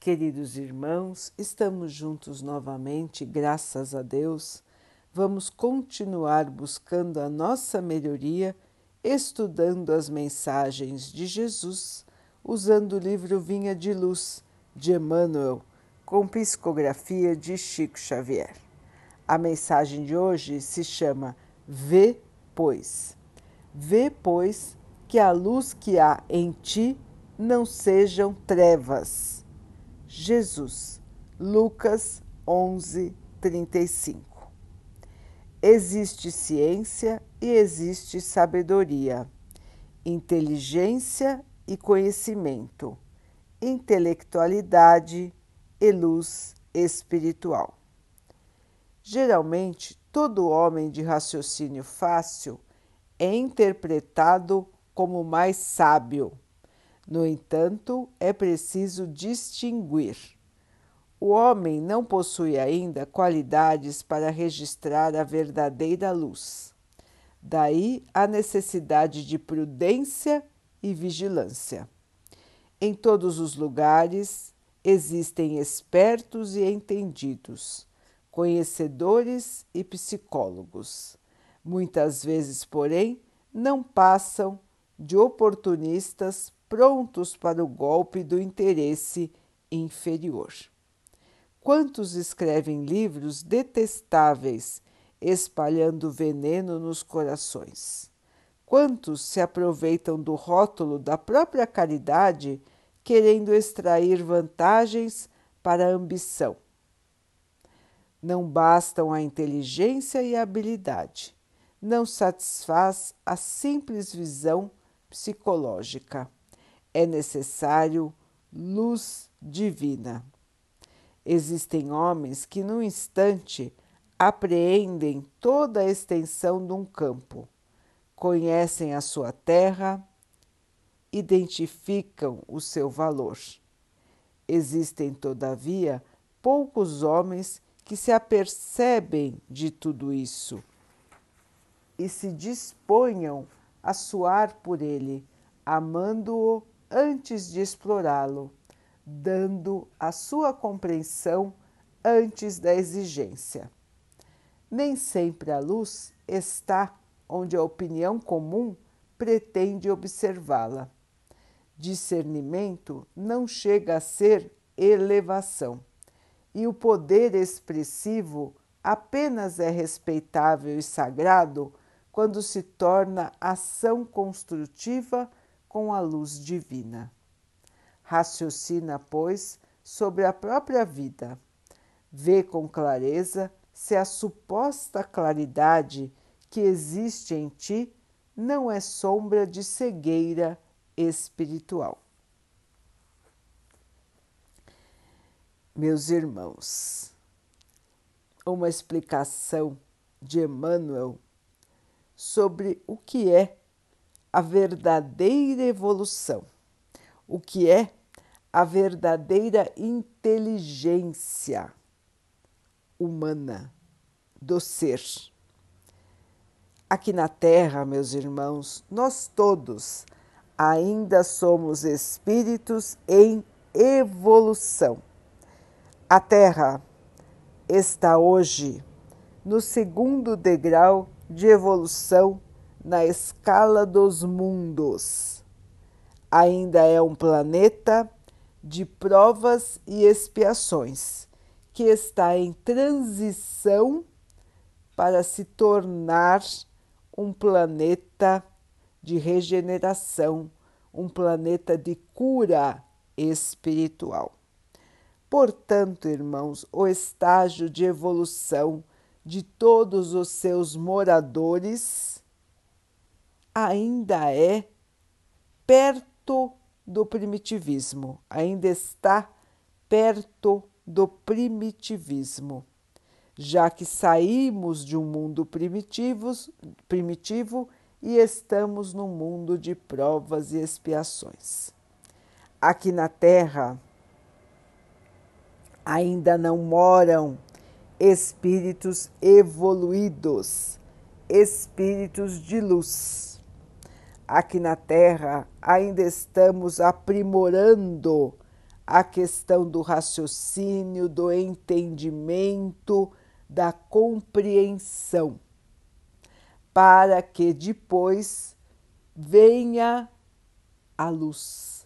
Queridos irmãos, estamos juntos novamente, graças a Deus. Vamos continuar buscando a nossa melhoria, estudando as mensagens de Jesus, usando o livro Vinha de Luz de Emmanuel, com psicografia de Chico Xavier. A mensagem de hoje se chama Vê, pois. Vê, pois, que a luz que há em ti não sejam trevas Jesus, Lucas 11, 35. Existe ciência e existe sabedoria, inteligência e conhecimento, intelectualidade e luz espiritual. Geralmente, todo homem de raciocínio fácil é interpretado como mais sábio no entanto, é preciso distinguir. O homem não possui ainda qualidades para registrar a verdadeira luz. Daí a necessidade de prudência e vigilância. Em todos os lugares existem espertos e entendidos, conhecedores e psicólogos. Muitas vezes, porém, não passam de oportunistas prontos para o golpe do interesse inferior. Quantos escrevem livros detestáveis, espalhando veneno nos corações? Quantos se aproveitam do rótulo da própria caridade, querendo extrair vantagens para a ambição? Não bastam a inteligência e a habilidade, não satisfaz a simples visão psicológica é necessário luz divina. Existem homens que, num instante, apreendem toda a extensão de um campo, conhecem a sua terra, identificam o seu valor. Existem, todavia, poucos homens que se apercebem de tudo isso e se disponham a suar por ele, amando-o antes de explorá-lo, dando a sua compreensão antes da exigência. Nem sempre a luz está onde a opinião comum pretende observá-la. Discernimento não chega a ser elevação, e o poder expressivo apenas é respeitável e sagrado quando se torna ação construtiva com a luz divina. Raciocina, pois, sobre a própria vida. Vê com clareza se a suposta claridade que existe em ti não é sombra de cegueira espiritual. Meus irmãos, uma explicação de Emmanuel sobre o que é a verdadeira evolução, o que é a verdadeira inteligência humana do ser. Aqui na Terra, meus irmãos, nós todos ainda somos espíritos em evolução. A Terra está hoje no segundo degrau de evolução na escala dos mundos. Ainda é um planeta de provas e expiações que está em transição para se tornar um planeta de regeneração, um planeta de cura espiritual. Portanto, irmãos, o estágio de evolução de todos os seus moradores ainda é perto do primitivismo, ainda está perto do primitivismo, já que saímos de um mundo primitivos, primitivo e estamos num mundo de provas e expiações. Aqui na Terra ainda não moram espíritos evoluídos, espíritos de luz aqui na Terra ainda estamos aprimorando a questão do raciocínio, do entendimento, da compreensão, para que depois venha a luz,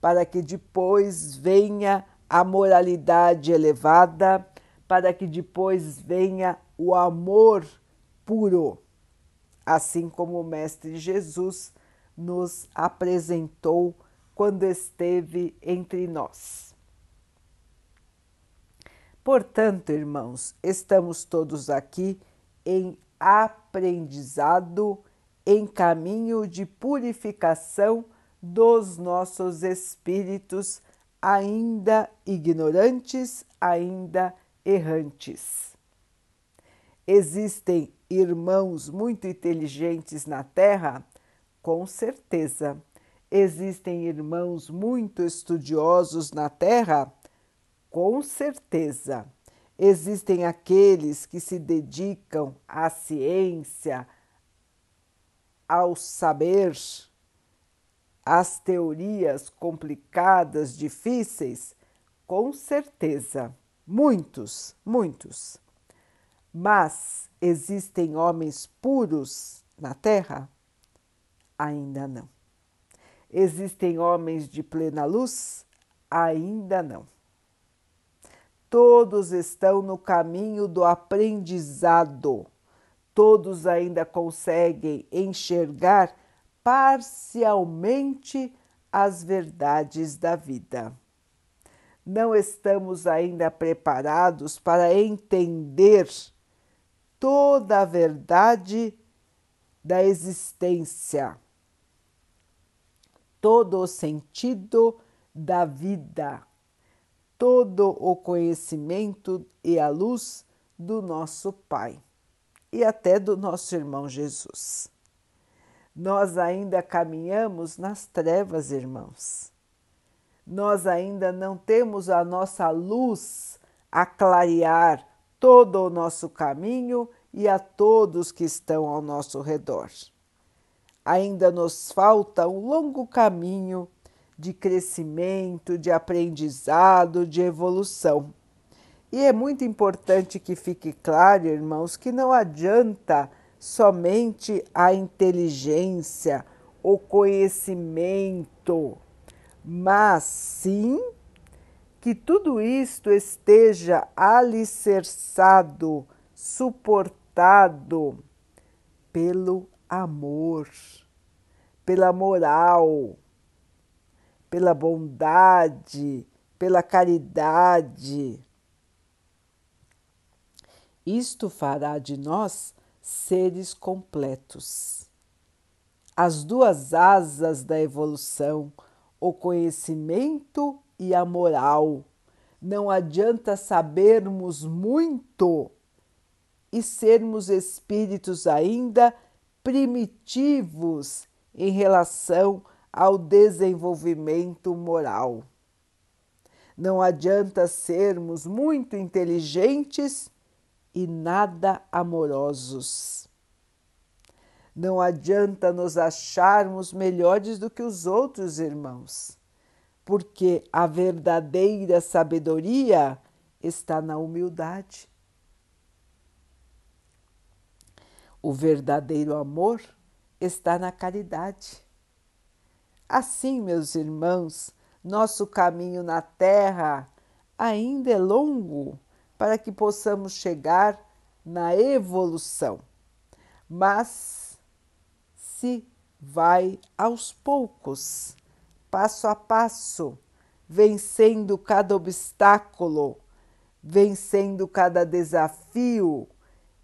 para que depois venha a moralidade elevada, para que depois venha o amor puro, assim como o Mestre Jesus nos apresentou quando esteve entre nós. Portanto, irmãos, estamos todos aqui em aprendizado, em caminho de purificação dos nossos espíritos, ainda ignorantes, ainda errantes. Existem irmãos muito inteligentes na Terra? Com certeza Existem irmãos muito estudiosos na Terra? Com certeza. Existem aqueles que se dedicam à ciência, ao saber, às teorias complicadas, difíceis? Com certeza. Muitos, muitos. Mas existem homens puros na Terra? Ainda não. Existem homens de plena luz? Ainda não. Todos estão no caminho do aprendizado. Todos ainda conseguem enxergar parcialmente as verdades da vida. Não estamos ainda preparados para entender toda a verdade da existência todo o sentido da vida, todo o conhecimento e a luz do nosso Pai e até do nosso irmão Jesus. Nós ainda caminhamos nas trevas, irmãos. Nós ainda não temos a nossa luz a clarear todo o nosso caminho e a todos que estão ao nosso redor ainda nos falta um longo caminho de crescimento, de aprendizado, de evolução. E é muito importante que fique claro, irmãos, que não adianta somente a inteligência, o conhecimento, mas sim que tudo isto esteja alicerçado, suportado pelo amor, pela moral, pela bondade, pela caridade. Isto fará de nós seres completos. As duas asas da evolução, o conhecimento e a moral. Não adianta sabermos muito e sermos espíritos ainda primitivos em relação ao desenvolvimento moral. Não adianta sermos muito inteligentes e nada amorosos. Não adianta nos acharmos melhores do que os outros irmãos, porque a verdadeira sabedoria está na humildade. O verdadeiro amor está na caridade. Assim, meus irmãos, nosso caminho na Terra ainda é longo para que possamos chegar na evolução, mas se vai aos poucos, passo a passo, vencendo cada obstáculo, vencendo cada desafio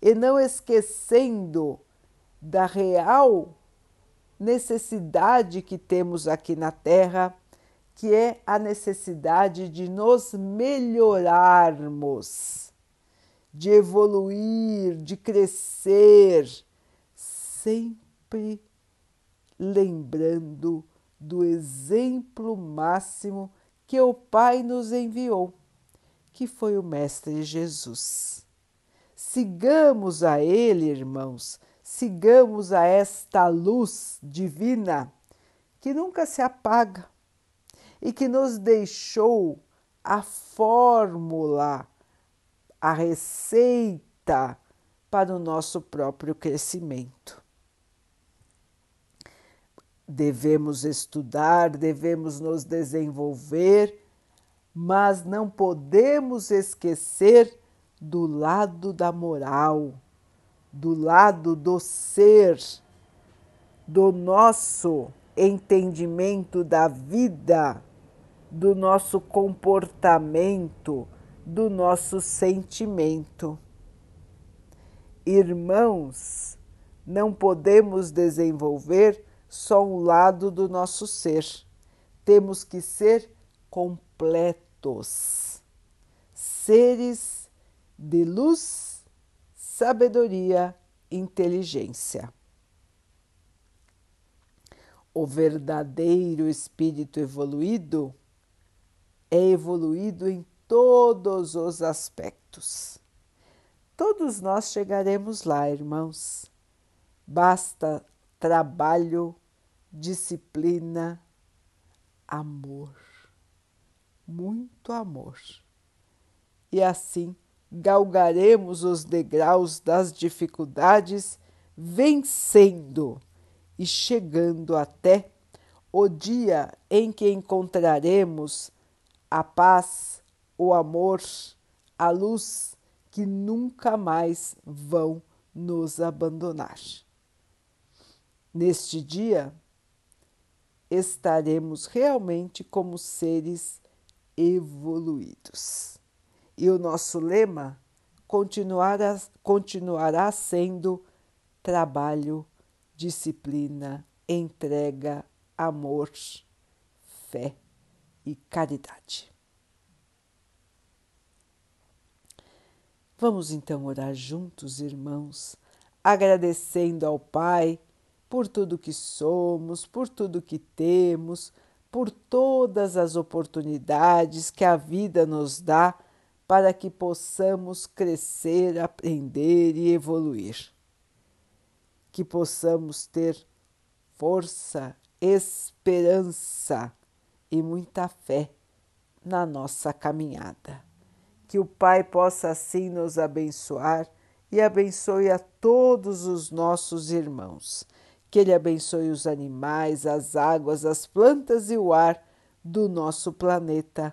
e não esquecendo da real necessidade que temos aqui na Terra, que é a necessidade de nos melhorarmos, de evoluir, de crescer, sempre lembrando do exemplo máximo que o Pai nos enviou, que foi o Mestre Jesus. Sigamos a Ele, irmãos, sigamos a esta luz divina que nunca se apaga e que nos deixou a fórmula, a receita para o nosso próprio crescimento. Devemos estudar, devemos nos desenvolver, mas não podemos esquecer do lado da moral, do lado do ser, do nosso entendimento da vida, do nosso comportamento, do nosso sentimento. Irmãos, não podemos desenvolver só um lado do nosso ser. Temos que ser completos. Seres de luz, sabedoria, inteligência. O verdadeiro espírito evoluído é evoluído em todos os aspectos. Todos nós chegaremos lá, irmãos. Basta trabalho, disciplina, amor, muito amor. E assim galgaremos os degraus das dificuldades, vencendo e chegando até o dia em que encontraremos a paz, o amor, a luz que nunca mais vão nos abandonar. Neste dia, estaremos realmente como seres evoluídos. E o nosso lema continuará, continuará sendo trabalho, disciplina, entrega, amor, fé e caridade. Vamos então orar juntos, irmãos, agradecendo ao Pai por tudo que somos, por tudo que temos, por todas as oportunidades que a vida nos dá para que possamos crescer, aprender e evoluir. Que possamos ter força, esperança e muita fé na nossa caminhada. Que o Pai possa assim nos abençoar e abençoe a todos os nossos irmãos. Que Ele abençoe os animais, as águas, as plantas e o ar do nosso planeta